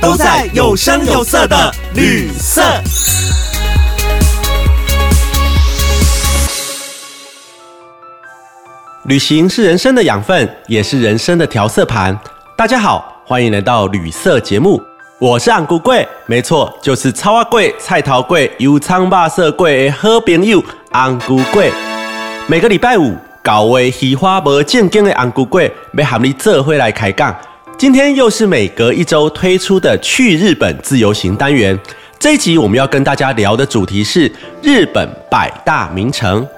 都在有声有色的旅色。旅行是人生的养分，也是人生的调色盘。大家好，欢迎来到旅色节目，我是安姑贵，没错，就是超阿贵、菜桃贵、油葱霸色贵的好朋友安姑贵。每个礼拜五，搞位喜花无正经的安姑贵，要喊你这回来开讲。今天又是每隔一周推出的去日本自由行单元。这一集我们要跟大家聊的主题是日本百大名城。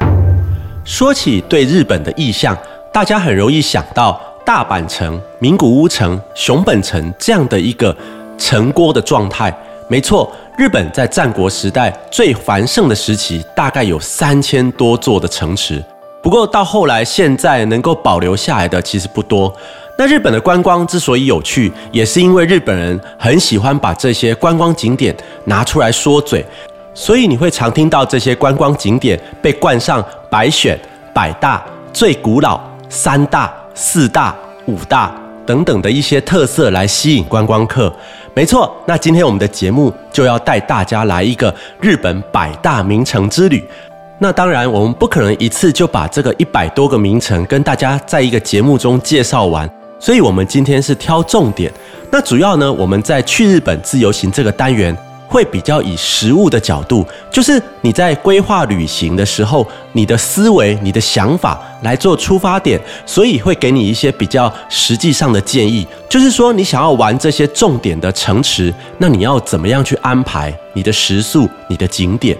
说起对日本的意象，大家很容易想到大阪城、名古屋城、熊本城这样的一个城郭的状态。没错，日本在战国时代最繁盛的时期，大概有三千多座的城池。不过到后来，现在能够保留下来的其实不多。那日本的观光之所以有趣，也是因为日本人很喜欢把这些观光景点拿出来说嘴。所以你会常听到这些观光景点被冠上百选、百大、最古老、三大、四大、五大等等的一些特色来吸引观光客。没错，那今天我们的节目就要带大家来一个日本百大名城之旅。那当然，我们不可能一次就把这个一百多个名城跟大家在一个节目中介绍完，所以我们今天是挑重点。那主要呢，我们在去日本自由行这个单元。会比较以实物的角度，就是你在规划旅行的时候，你的思维、你的想法来做出发点，所以会给你一些比较实际上的建议。就是说，你想要玩这些重点的城池，那你要怎么样去安排你的食宿、你的景点？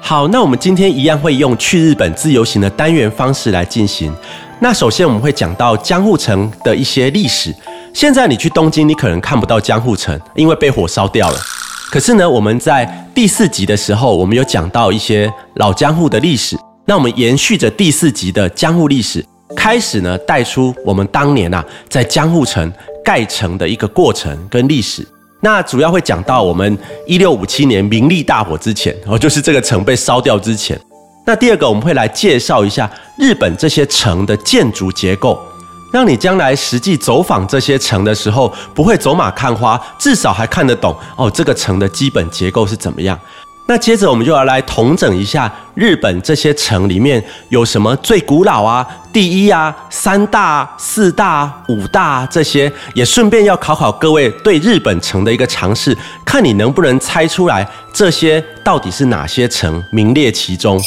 好，那我们今天一样会用去日本自由行的单元方式来进行。那首先我们会讲到江户城的一些历史。现在你去东京，你可能看不到江户城，因为被火烧掉了。可是呢，我们在第四集的时候，我们有讲到一些老江户的历史。那我们延续着第四集的江户历史，开始呢带出我们当年啊在江户城盖城的一个过程跟历史。那主要会讲到我们一六五七年明利大火之前，哦，就是这个城被烧掉之前。那第二个，我们会来介绍一下日本这些城的建筑结构。让你将来实际走访这些城的时候，不会走马看花，至少还看得懂哦。这个城的基本结构是怎么样？那接着我们就要来统整一下日本这些城里面有什么最古老啊、第一啊、三大、四大、五大啊这些，也顺便要考考各位对日本城的一个尝试，看你能不能猜出来这些到底是哪些城名列其中。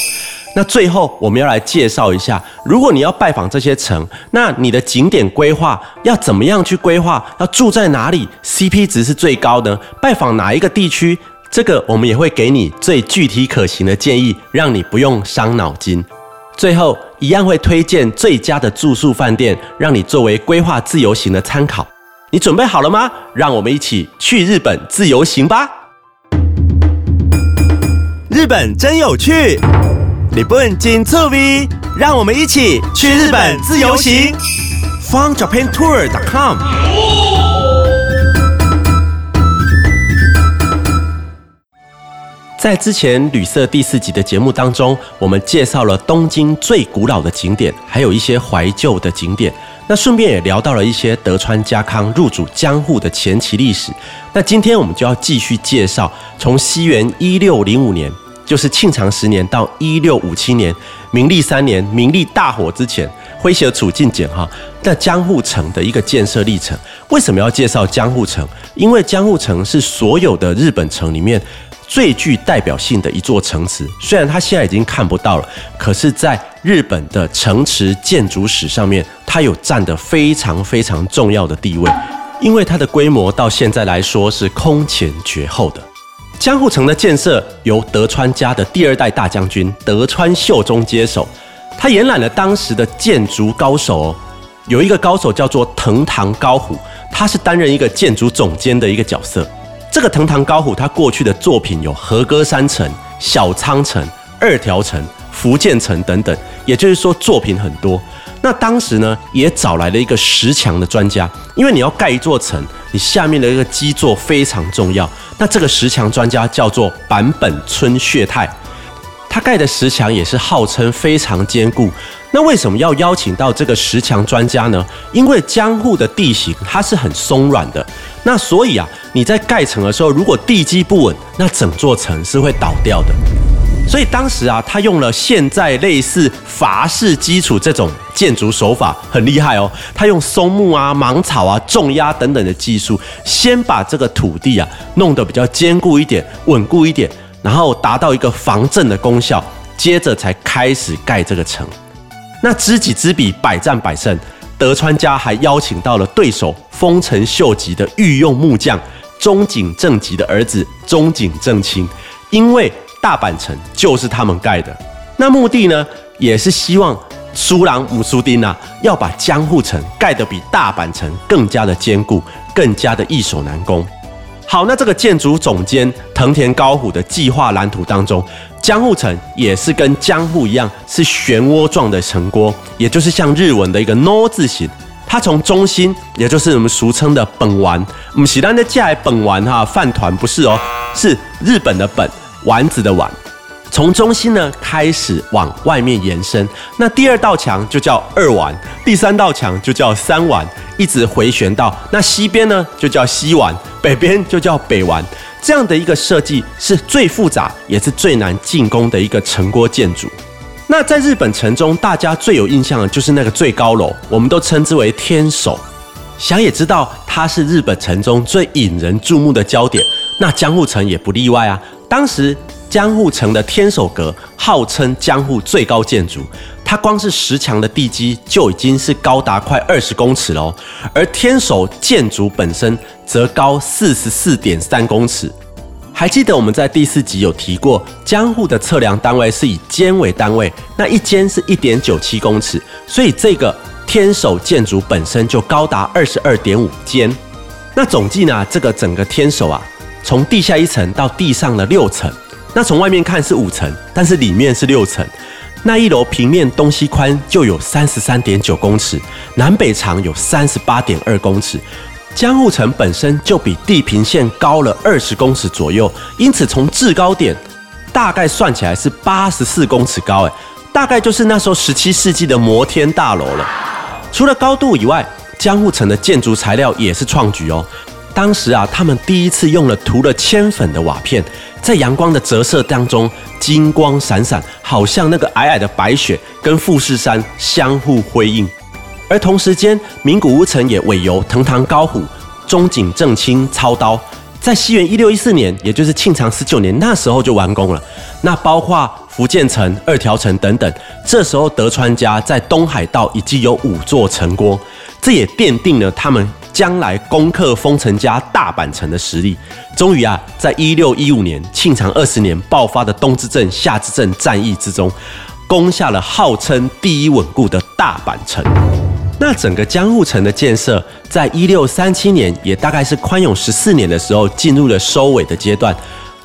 那最后我们要来介绍一下，如果你要拜访这些城，那你的景点规划要怎么样去规划？要住在哪里？CP 值是最高的？拜访哪一个地区？这个我们也会给你最具体可行的建议，让你不用伤脑筋。最后一样会推荐最佳的住宿饭店，让你作为规划自由行的参考。你准备好了吗？让我们一起去日本自由行吧！日本真有趣。日本金醋味，让我们一起去日本自由行。FunJapanTour.com。在之前旅社第四集的节目当中，我们介绍了东京最古老的景点，还有一些怀旧的景点。那顺便也聊到了一些德川家康入主江户的前期历史。那今天我们就要继续介绍，从西元一六零五年。就是庆长十年到一六五七年，明历三年，明历大火之前，诙谐处境简哈。那江户城的一个建设历程，为什么要介绍江户城？因为江户城是所有的日本城里面最具代表性的一座城池。虽然它现在已经看不到了，可是，在日本的城池建筑史上面，它有占的非常非常重要的地位。因为它的规模到现在来说是空前绝后的。江户城的建设由德川家的第二代大将军德川秀忠接手，他延揽了当时的建筑高手哦，有一个高手叫做藤堂高虎，他是担任一个建筑总监的一个角色。这个藤堂高虎他过去的作品有和歌山城、小仓城、二条城、福建城等等，也就是说作品很多。那当时呢，也找来了一个石墙的专家，因为你要盖一座城，你下面的一个基座非常重要。那这个石墙专家叫做坂本春血太，他盖的石墙也是号称非常坚固。那为什么要邀请到这个石墙专家呢？因为江户的地形它是很松软的，那所以啊，你在盖城的时候，如果地基不稳，那整座城是会倒掉的。所以当时啊，他用了现在类似法式基础这种建筑手法，很厉害哦。他用松木啊、芒草啊、重压等等的技术，先把这个土地啊弄得比较坚固一点、稳固一点，然后达到一个防震的功效，接着才开始盖这个城。那知己知彼，百战百胜。德川家还邀请到了对手丰臣秀吉的御用木匠中井正吉的儿子中井正清，因为。大阪城就是他们盖的，那目的呢，也是希望苏朗姆苏丁啊，要把江户城盖得比大阪城更加的坚固，更加的易守难攻。好，那这个建筑总监藤田高虎的计划蓝图当中，江户城也是跟江户一样，是漩涡状的城郭，也就是像日文的一个 “no” 字形。它从中心，也就是我们俗称的本丸，我们喜单的叫本丸哈饭团不是哦，是日本的本。丸子的丸，从中心呢开始往外面延伸，那第二道墙就叫二丸，第三道墙就叫三丸，一直回旋到那西边呢就叫西丸，北边就叫北丸。这样的一个设计是最复杂也是最难进攻的一个城郭建筑。那在日本城中，大家最有印象的就是那个最高楼，我们都称之为天守。想也知道，它是日本城中最引人注目的焦点。那江户城也不例外啊。当时江户城的天守阁号称江户最高建筑，它光是石墙的地基就已经是高达快二十公尺喽，而天守建筑本身则高四十四点三公尺。还记得我们在第四集有提过，江户的测量单位是以间为单位，那一间是一点九七公尺，所以这个天守建筑本身就高达二十二点五间。那总计呢，这个整个天守啊。从地下一层到地上的六层，那从外面看是五层，但是里面是六层。那一楼平面东西宽就有三十三点九公尺，南北长有三十八点二公尺。江户城本身就比地平线高了二十公尺左右，因此从制高点大概算起来是八十四公尺高，哎，大概就是那时候十七世纪的摩天大楼了。除了高度以外，江户城的建筑材料也是创举哦。当时啊，他们第一次用了涂了铅粉的瓦片，在阳光的折射当中金光闪闪，好像那个皑皑的白雪跟富士山相互辉映。而同时间，名古屋城也委由藤堂高虎、中井正清操刀，在西元一六一四年，也就是庆长十九年那时候就完工了。那包括福建城、二条城等等，这时候德川家在东海道已经有五座城郭，这也奠定了他们。将来攻克丰臣家大阪城的实力，终于啊，在一六一五年庆长二十年爆发的东之镇、夏之镇战役之中，攻下了号称第一稳固的大阪城。那整个江户城的建设，在一六三七年，也大概是宽永十四年的时候，进入了收尾的阶段。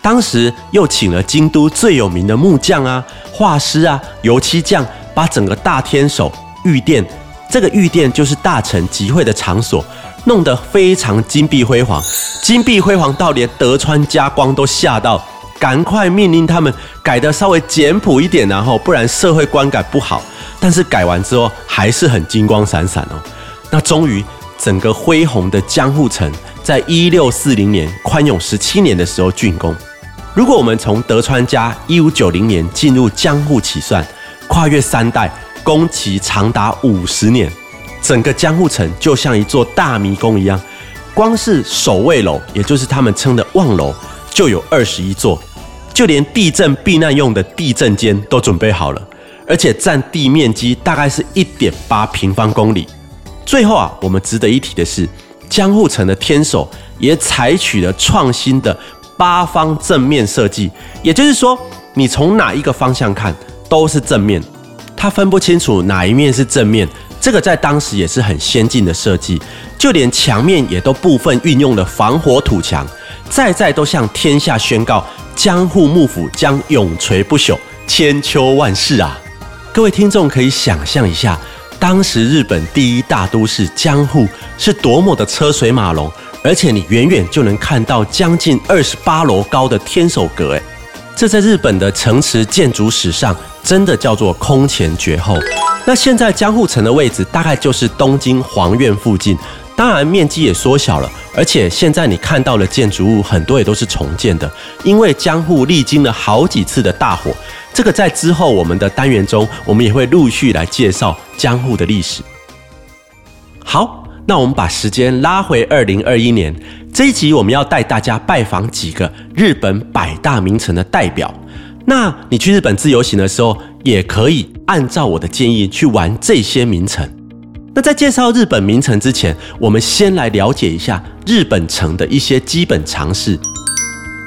当时又请了京都最有名的木匠啊、画师啊、油漆匠，把整个大天守御殿，这个御殿就是大臣集会的场所。弄得非常金碧辉煌，金碧辉煌到连德川家光都吓到，赶快命令他们改得稍微简朴一点，然后不然社会观感不好。但是改完之后还是很金光闪闪哦。那终于整个恢宏的江户城，在一六四零年宽永十七年的时候竣工。如果我们从德川家一五九零年进入江户起算，跨越三代，工期长达五十年。整个江户城就像一座大迷宫一样，光是守卫楼，也就是他们称的望楼，就有二十一座，就连地震避难用的地震间都准备好了，而且占地面积大概是一点八平方公里。最后啊，我们值得一提的是，江户城的天守也采取了创新的八方正面设计，也就是说，你从哪一个方向看都是正面，它分不清楚哪一面是正面。这个在当时也是很先进的设计，就连墙面也都部分运用了防火土墙，在在都向天下宣告江户幕府将永垂不朽，千秋万世啊！各位听众可以想象一下，当时日本第一大都市江户是多么的车水马龙，而且你远远就能看到将近二十八楼高的天守阁，诶，这在日本的城池建筑史上真的叫做空前绝后。那现在江户城的位置大概就是东京皇院附近，当然面积也缩小了，而且现在你看到的建筑物很多也都是重建的，因为江户历经了好几次的大火。这个在之后我们的单元中，我们也会陆续来介绍江户的历史。好，那我们把时间拉回二零二一年，这一集我们要带大家拜访几个日本百大名城的代表。那你去日本自由行的时候，也可以按照我的建议去玩这些名城。那在介绍日本名城之前，我们先来了解一下日本城的一些基本常识。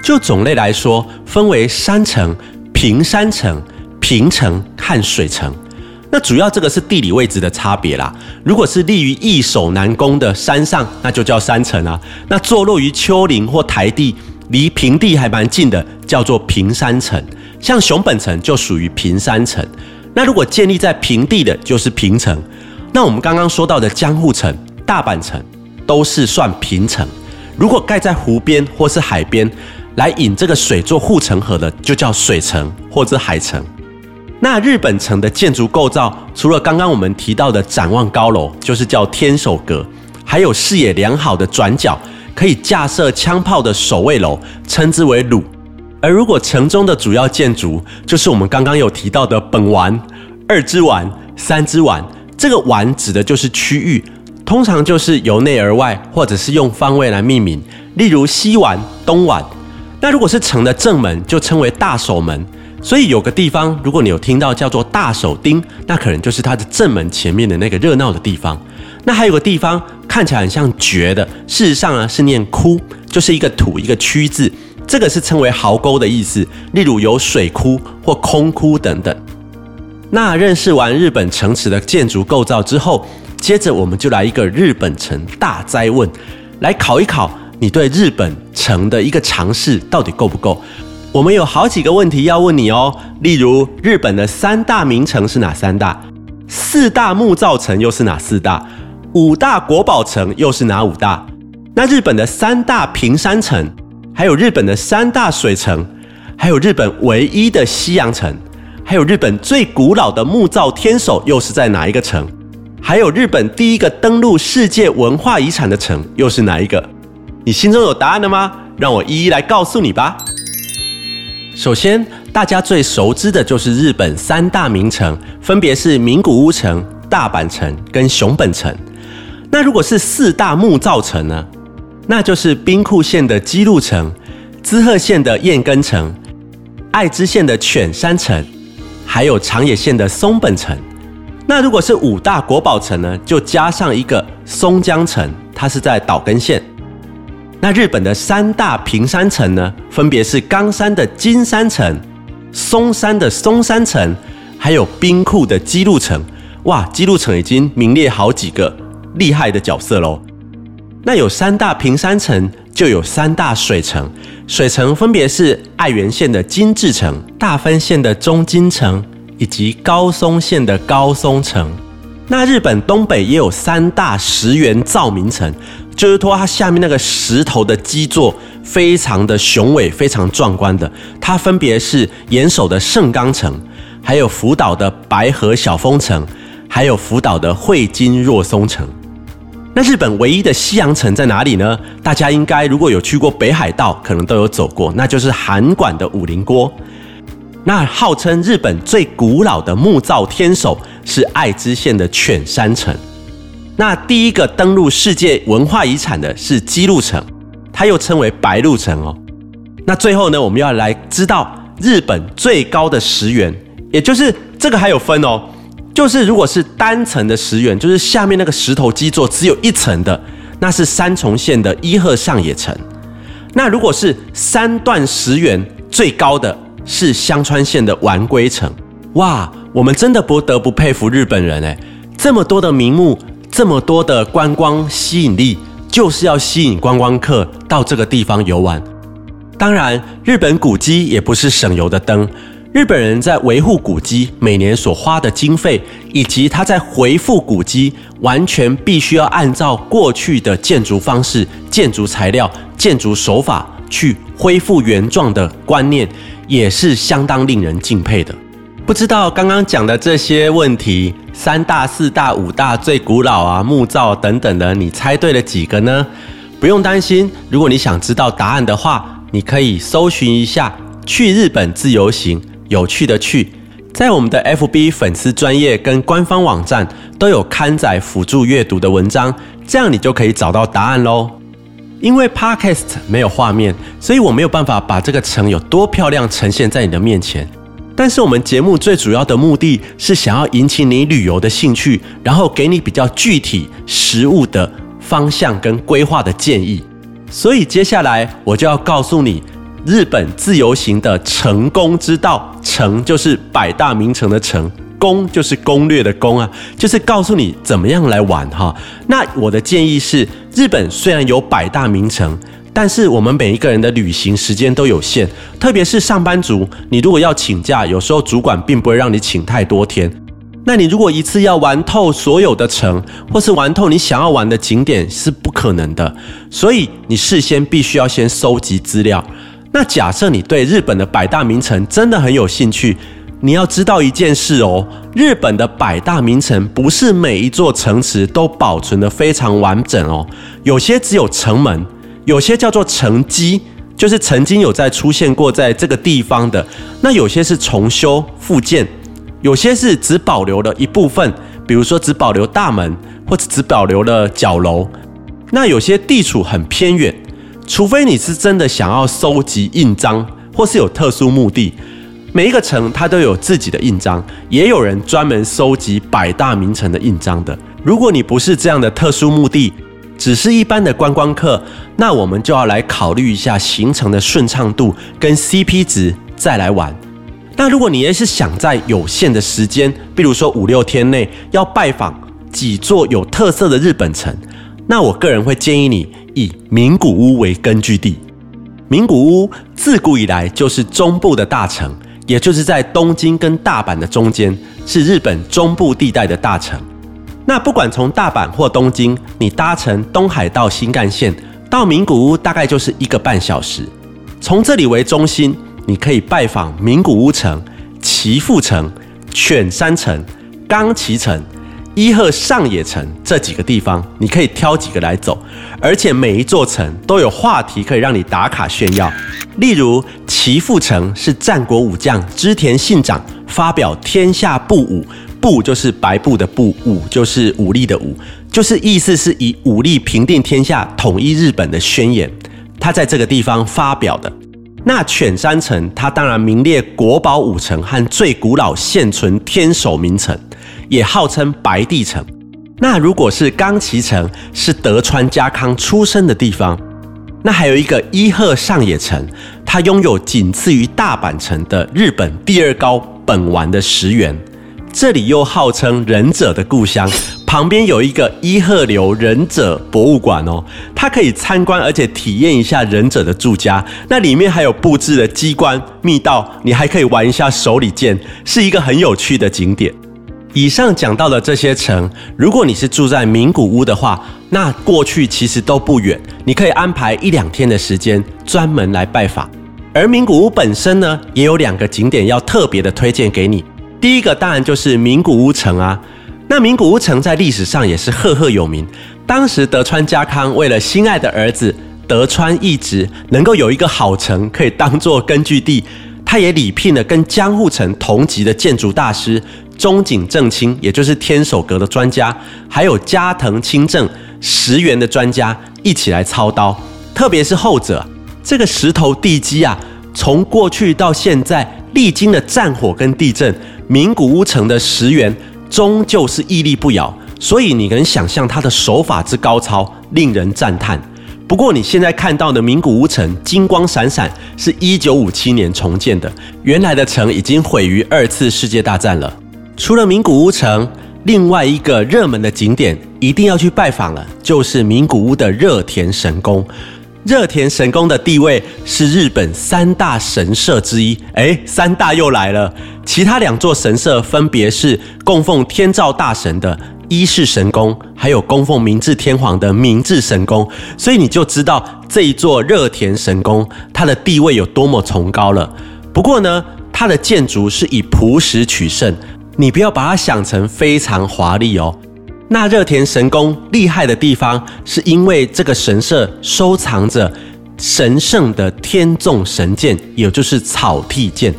就种类来说，分为山城。平山城、平城和水城，那主要这个是地理位置的差别啦。如果是立于易守难攻的山上，那就叫山城啊；那坐落于丘陵或台地，离平地还蛮近的，叫做平山城。像熊本城就属于平山城。那如果建立在平地的，就是平城。那我们刚刚说到的江户城、大阪城，都是算平城。如果盖在湖边或是海边。来引这个水做护城河的，就叫水城或者海城。那日本城的建筑构造，除了刚刚我们提到的展望高楼，就是叫天守阁，还有视野良好的转角，可以架设枪炮的守卫楼，称之为鲁。而如果城中的主要建筑，就是我们刚刚有提到的本丸、二之丸、三之丸。这个丸指的就是区域，通常就是由内而外，或者是用方位来命名，例如西丸、东丸。那如果是城的正门，就称为大守门。所以有个地方，如果你有听到叫做大手町，那可能就是它的正门前面的那个热闹的地方。那还有个地方看起来很像绝的，事实上呢是念窟，就是一个土一个区字，这个是称为壕沟的意思。例如有水窟或空窟等等。那认识完日本城池的建筑构造之后，接着我们就来一个日本城大灾问，来考一考。你对日本城的一个尝试到底够不够？我们有好几个问题要问你哦。例如，日本的三大名城是哪三大？四大木造城又是哪四大？五大国宝城又是哪五大？那日本的三大平山城，还有日本的三大水城，还有日本唯一的西洋城，还有日本最古老的木造天守又是在哪一个城？还有日本第一个登陆世界文化遗产的城又是哪一个？你心中有答案了吗？让我一一来告诉你吧。首先，大家最熟知的就是日本三大名城，分别是名古屋城、大阪城跟熊本城。那如果是四大木造城呢？那就是兵库县的姬路城、滋贺县的彦根城、爱知县的犬山城，还有长野县的松本城。那如果是五大国宝城呢？就加上一个松江城，它是在岛根县。那日本的三大平山城呢，分别是冈山的金山城、松山的松山城，还有兵库的姬路城。哇，姬路城已经名列好几个厉害的角色喽。那有三大平山城，就有三大水城。水城分别是爱媛县的金治城、大分县的中金城，以及高松县的高松城。那日本东北也有三大石原造明城。就是说，它下面那个石头的基座非常的雄伟，非常壮观的。它分别是岩手的盛冈城，还有福岛的白河小丰城，还有福岛的汇金若松城。那日本唯一的西洋城在哪里呢？大家应该如果有去过北海道，可能都有走过，那就是函馆的五菱锅。那号称日本最古老的木造天守是爱知县的犬山城。那第一个登陆世界文化遗产的是姬路城，它又称为白鹿城哦。那最后呢，我们要来知道日本最高的石原，也就是这个还有分哦，就是如果是单层的石原，就是下面那个石头基座只有一层的，那是三重县的伊贺上野城。那如果是三段石原，最高的是香川县的丸龟城。哇，我们真的不得不佩服日本人哎。这么多的名目，这么多的观光吸引力，就是要吸引观光客到这个地方游玩。当然，日本古迹也不是省油的灯。日本人在维护古迹每年所花的经费，以及他在回复古迹，完全必须要按照过去的建筑方式、建筑材料、建筑手法去恢复原状的观念，也是相当令人敬佩的。不知道刚刚讲的这些问题，三大、四大、五大最古老啊木造等等的，你猜对了几个呢？不用担心，如果你想知道答案的话。你可以搜寻一下“去日本自由行”，有趣的去，在我们的 FB 粉丝专业跟官方网站都有刊载辅助阅读的文章，这样你就可以找到答案喽。因为 Podcast 没有画面，所以我没有办法把这个城有多漂亮呈现在你的面前。但是我们节目最主要的目的是想要引起你旅游的兴趣，然后给你比较具体实物的方向跟规划的建议。所以接下来我就要告诉你，日本自由行的成功之道。成就是百大名城的成，攻就是攻略的攻啊，就是告诉你怎么样来玩哈。那我的建议是，日本虽然有百大名城，但是我们每一个人的旅行时间都有限，特别是上班族，你如果要请假，有时候主管并不会让你请太多天。那你如果一次要玩透所有的城，或是玩透你想要玩的景点是不可能的，所以你事先必须要先收集资料。那假设你对日本的百大名城真的很有兴趣，你要知道一件事哦，日本的百大名城不是每一座城池都保存的非常完整哦，有些只有城门，有些叫做城基，就是曾经有在出现过在这个地方的，那有些是重修复建。有些是只保留了一部分，比如说只保留大门，或者只保留了角楼。那有些地处很偏远，除非你是真的想要收集印章，或是有特殊目的。每一个城它都有自己的印章，也有人专门收集百大名城的印章的。如果你不是这样的特殊目的，只是一般的观光客，那我们就要来考虑一下行程的顺畅度跟 CP 值，再来玩。那如果你也是想在有限的时间，比如说五六天内要拜访几座有特色的日本城，那我个人会建议你以名古屋为根据地。名古屋自古以来就是中部的大城，也就是在东京跟大阪的中间，是日本中部地带的大城。那不管从大阪或东京，你搭乘东海道新干线到名古屋，大概就是一个半小时。从这里为中心。你可以拜访名古屋城、岐阜城、犬山城、冈崎城、伊贺上野城这几个地方，你可以挑几个来走，而且每一座城都有话题可以让你打卡炫耀。例如，岐阜城是战国武将织田信长发表天下布武，布就是白布的布，武就是武力的武，就是意思是以武力平定天下、统一日本的宣言，他在这个地方发表的。那犬山城，它当然名列国宝五城和最古老现存天守名城，也号称白帝城。那如果是冈崎城，是德川家康出生的地方。那还有一个伊贺上野城，它拥有仅次于大阪城的日本第二高本丸的石原，这里又号称忍者的故乡。旁边有一个伊贺流忍者博物馆哦，它可以参观，而且体验一下忍者的住家。那里面还有布置的机关密道，你还可以玩一下手里剑，是一个很有趣的景点。以上讲到的这些城，如果你是住在名古屋的话，那过去其实都不远，你可以安排一两天的时间专门来拜访。而名古屋本身呢，也有两个景点要特别的推荐给你。第一个当然就是名古屋城啊。那名古屋城在历史上也是赫赫有名。当时德川家康为了心爱的儿子德川义直能够有一个好城可以当做根据地，他也礼聘了跟江户城同级的建筑大师中井正清，也就是天守阁的专家，还有加藤清正石原的专家一起来操刀。特别是后者，这个石头地基啊，从过去到现在历经了战火跟地震，名古屋城的石原。终究是屹立不摇，所以你能想象他的手法之高超，令人赞叹。不过你现在看到的名古屋城金光闪闪，是一九五七年重建的，原来的城已经毁于二次世界大战了。除了名古屋城，另外一个热门的景点一定要去拜访了，就是名古屋的热田神宫。热田神宫的地位是日本三大神社之一，哎，三大又来了。其他两座神社分别是供奉天照大神的伊势神宫，还有供奉明治天皇的明治神宫。所以你就知道这一座热田神宫它的地位有多么崇高了。不过呢，它的建筑是以朴实取胜，你不要把它想成非常华丽哦。那热田神宫厉害的地方，是因为这个神社收藏着神圣的天纵神剑，也就是草剃剑。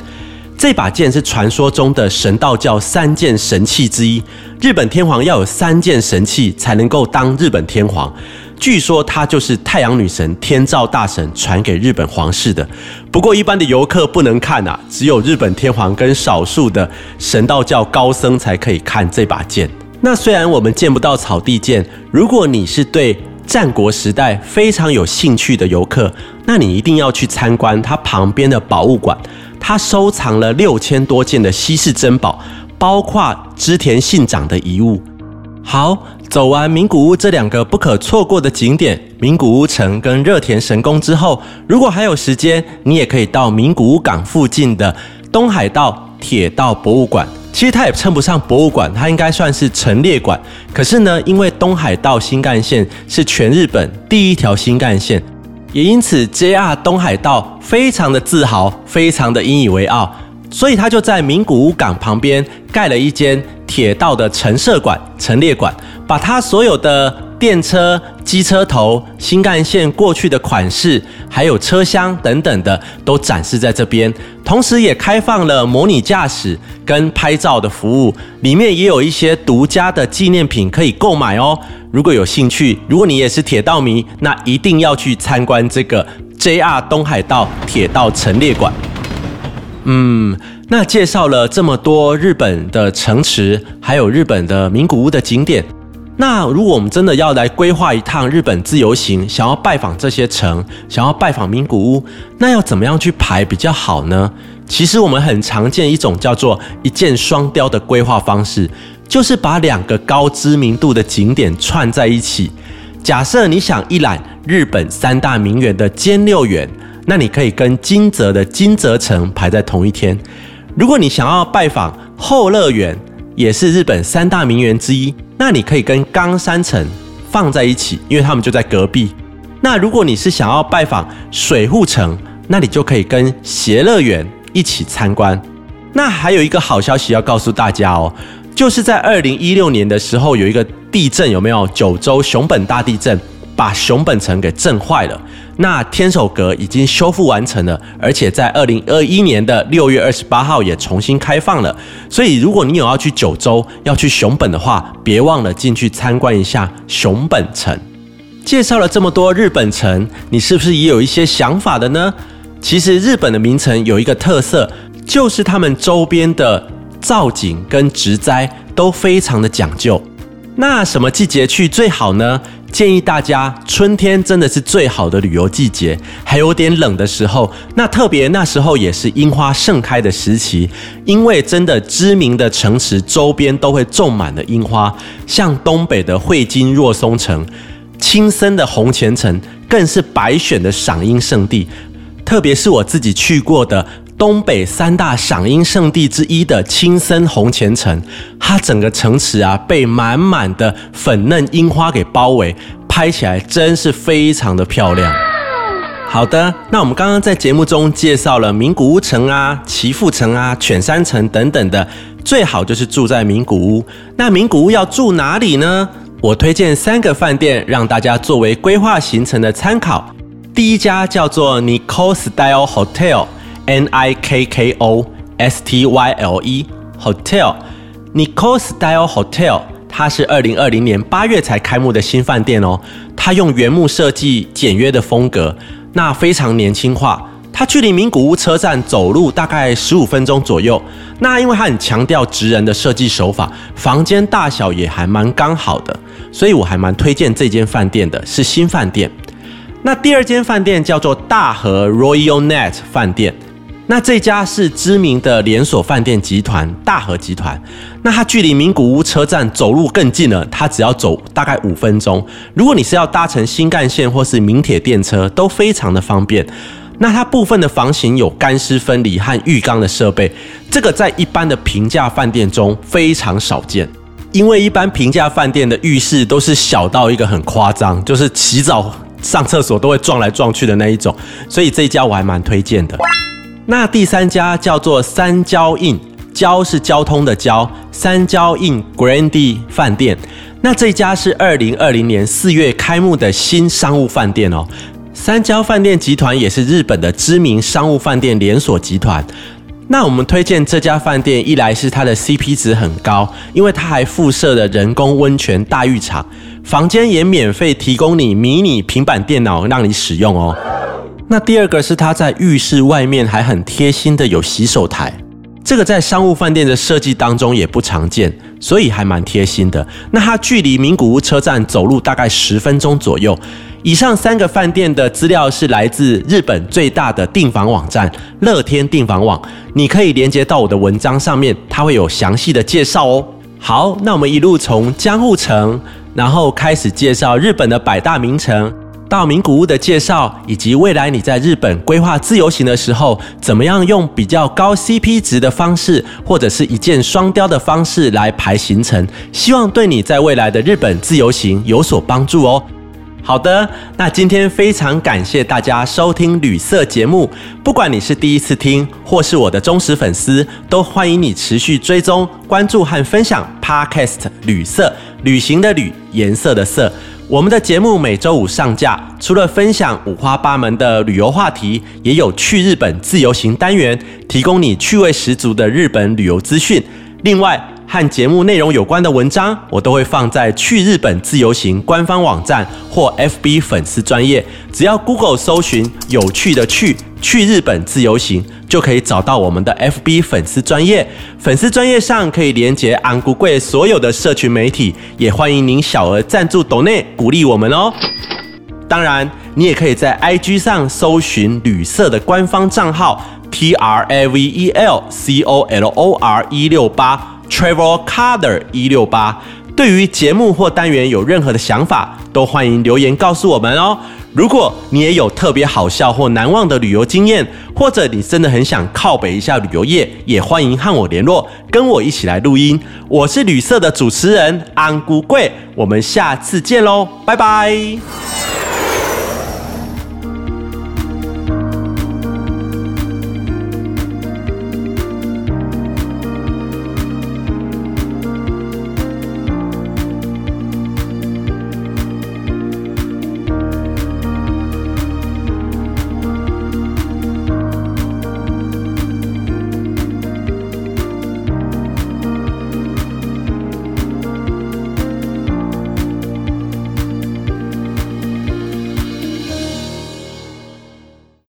这把剑是传说中的神道教三件神器之一。日本天皇要有三件神器才能够当日本天皇。据说它就是太阳女神天照大神传给日本皇室的。不过一般的游客不能看啊，只有日本天皇跟少数的神道教高僧才可以看这把剑。那虽然我们见不到草地剑，如果你是对战国时代非常有兴趣的游客，那你一定要去参观它旁边的宝物馆。它收藏了六千多件的稀世珍宝，包括织田信长的遗物。好，走完名古屋这两个不可错过的景点——名古屋城跟热田神宫之后，如果还有时间，你也可以到名古屋港附近的东海道铁道博物馆。其实它也称不上博物馆，它应该算是陈列馆。可是呢，因为东海道新干线是全日本第一条新干线，也因此 JR 东海道非常的自豪，非常的引以为傲，所以他就在名古屋港旁边盖了一间铁道的陈设馆、陈列馆，把他所有的。电车、机车头、新干线过去的款式，还有车厢等等的，都展示在这边。同时，也开放了模拟驾驶跟拍照的服务，里面也有一些独家的纪念品可以购买哦。如果有兴趣，如果你也是铁道迷，那一定要去参观这个 JR 东海道铁道陈列馆。嗯，那介绍了这么多日本的城池，还有日本的名古屋的景点。那如果我们真的要来规划一趟日本自由行，想要拜访这些城，想要拜访名古屋，那要怎么样去排比较好呢？其实我们很常见一种叫做一箭双雕的规划方式，就是把两个高知名度的景点串在一起。假设你想一览日本三大名园的兼六园，那你可以跟金泽的金泽城排在同一天。如果你想要拜访后乐园，也是日本三大名园之一。那你可以跟冈山城放在一起，因为他们就在隔壁。那如果你是想要拜访水户城，那你就可以跟偕乐园一起参观。那还有一个好消息要告诉大家哦，就是在二零一六年的时候有一个地震，有没有？九州熊本大地震。把熊本城给震坏了，那天守阁已经修复完成了，而且在二零二一年的六月二十八号也重新开放了。所以，如果你有要去九州、要去熊本的话，别忘了进去参观一下熊本城。介绍了这么多日本城，你是不是也有一些想法的呢？其实，日本的名城有一个特色，就是他们周边的造景跟植栽都非常的讲究。那什么季节去最好呢？建议大家，春天真的是最好的旅游季节，还有点冷的时候，那特别那时候也是樱花盛开的时期，因为真的知名的城池周边都会种满了樱花，像东北的汇金若松城、青森的红前城，更是白选的赏樱圣地，特别是我自己去过的。东北三大赏樱圣地之一的青森红前城，它整个城池啊被满满的粉嫩樱花给包围，拍起来真是非常的漂亮。好的，那我们刚刚在节目中介绍了名古屋城啊、岐阜城啊、犬山城等等的，最好就是住在名古屋。那名古屋要住哪里呢？我推荐三个饭店让大家作为规划行程的参考。第一家叫做 Nikko Style Hotel。N I K K O S T Y L E Hotel，Nico Style Hotel，它是二零二零年八月才开幕的新饭店哦。它用原木设计，简约的风格，那非常年轻化。它距离名古屋车站走路大概十五分钟左右。那因为它很强调直人的设计手法，房间大小也还蛮刚好的，所以我还蛮推荐这间饭店的，是新饭店。那第二间饭店叫做大和 Royal Net 饭店。那这家是知名的连锁饭店集团大和集团。那它距离名古屋车站走路更近了，它只要走大概五分钟。如果你是要搭乘新干线或是名铁电车，都非常的方便。那它部分的房型有干湿分离和浴缸的设备，这个在一般的平价饭店中非常少见。因为一般平价饭店的浴室都是小到一个很夸张，就是洗澡、上厕所都会撞来撞去的那一种，所以这一家我还蛮推荐的。那第三家叫做三交印，交是交通的交，三交印 Grandy 饭店。那这家是二零二零年四月开幕的新商务饭店哦。三交饭店集团也是日本的知名商务饭店连锁集团。那我们推荐这家饭店，一来是它的 CP 值很高，因为它还附设了人工温泉大浴场，房间也免费提供你迷你平板电脑让你使用哦。那第二个是它在浴室外面还很贴心的有洗手台，这个在商务饭店的设计当中也不常见，所以还蛮贴心的。那它距离名古屋车站走路大概十分钟左右。以上三个饭店的资料是来自日本最大的订房网站乐天订房网，你可以连接到我的文章上面，它会有详细的介绍哦。好，那我们一路从江户城，然后开始介绍日本的百大名城，到名古屋的介绍，以及未来你在日本规划自由行的时候，怎么样用比较高 CP 值的方式，或者是一箭双雕的方式来排行程，希望对你在未来的日本自由行有所帮助哦。好的，那今天非常感谢大家收听旅色节目。不管你是第一次听，或是我的忠实粉丝，都欢迎你持续追踪、关注和分享 Podcast 旅色旅行的旅颜色的色。我们的节目每周五上架，除了分享五花八门的旅游话题，也有去日本自由行单元，提供你趣味十足的日本旅游资讯。另外，和节目内容有关的文章，我都会放在去日本自由行官方网站或 FB 粉丝专业。只要 Google 搜寻“有趣的去去日本自由行”，就可以找到我们的 FB 粉丝专业。粉丝专业上可以连接安姑贵所有的社群媒体，也欢迎您小额赞助抖内鼓励我们哦。当然，你也可以在 IG 上搜寻旅社的官方账号 T R A V E L C O L O R 一六八。Travel Color 一六八，对于节目或单元有任何的想法，都欢迎留言告诉我们哦。如果你也有特别好笑或难忘的旅游经验，或者你真的很想靠北一下旅游业，也欢迎和我联络，跟我一起来录音。我是旅社的主持人安姑贵，我们下次见喽，拜拜。